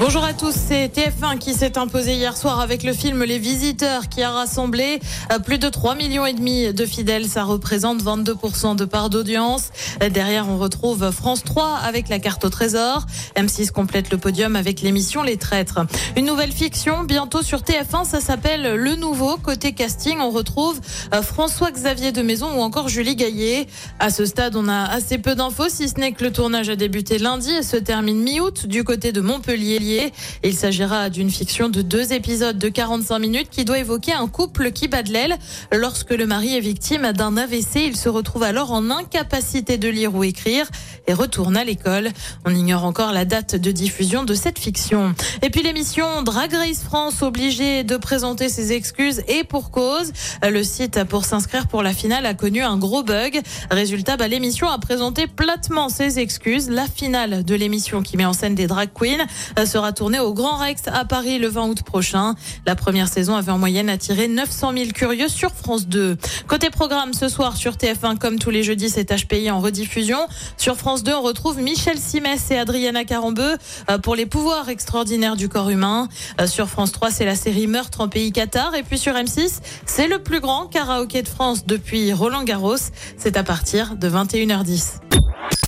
Bonjour à tous, c'est TF1 qui s'est imposé hier soir avec le film Les Visiteurs qui a rassemblé euh, plus de 3 millions et demi de fidèles. Ça représente 22% de part d'audience. Euh, Derrière, on retrouve France 3 avec la carte au trésor. M6 complète le podium avec l'émission Les Traîtres. Une nouvelle fiction bientôt sur TF1, ça s'appelle Le Nouveau. Côté casting, on retrouve euh, François-Xavier de Maison ou encore Julie Gaillet. À ce stade, on a assez peu d'infos, si ce n'est que le tournage a débuté lundi et se termine mi-août du côté de Montpellier. Il s'agira d'une fiction de deux épisodes de 45 minutes qui doit évoquer un couple qui bat de l'aile. Lorsque le mari est victime d'un AVC, il se retrouve alors en incapacité de lire ou écrire et retourne à l'école. On ignore encore la date de diffusion de cette fiction. Et puis l'émission Drag Race France obligée de présenter ses excuses et pour cause. Le site pour s'inscrire pour la finale a connu un gros bug. Résultat, bah, l'émission a présenté platement ses excuses. La finale de l'émission qui met en scène des drag queens sera tournée au Grand Rex à Paris le 20 août prochain. La première saison avait en moyenne attiré 900 000 curieux sur France 2. Côté programme, ce soir sur TF1, comme tous les jeudis, c'est HPI en rediffusion. Sur France 2, on retrouve Michel Simès et Adriana Carambeu euh, pour les pouvoirs extraordinaires du corps humain. Euh, Sur France 3, c'est la série Meurtre en pays Qatar. Et puis sur M6, c'est le plus grand karaoké de France depuis Roland Garros. C'est à partir de 21h10.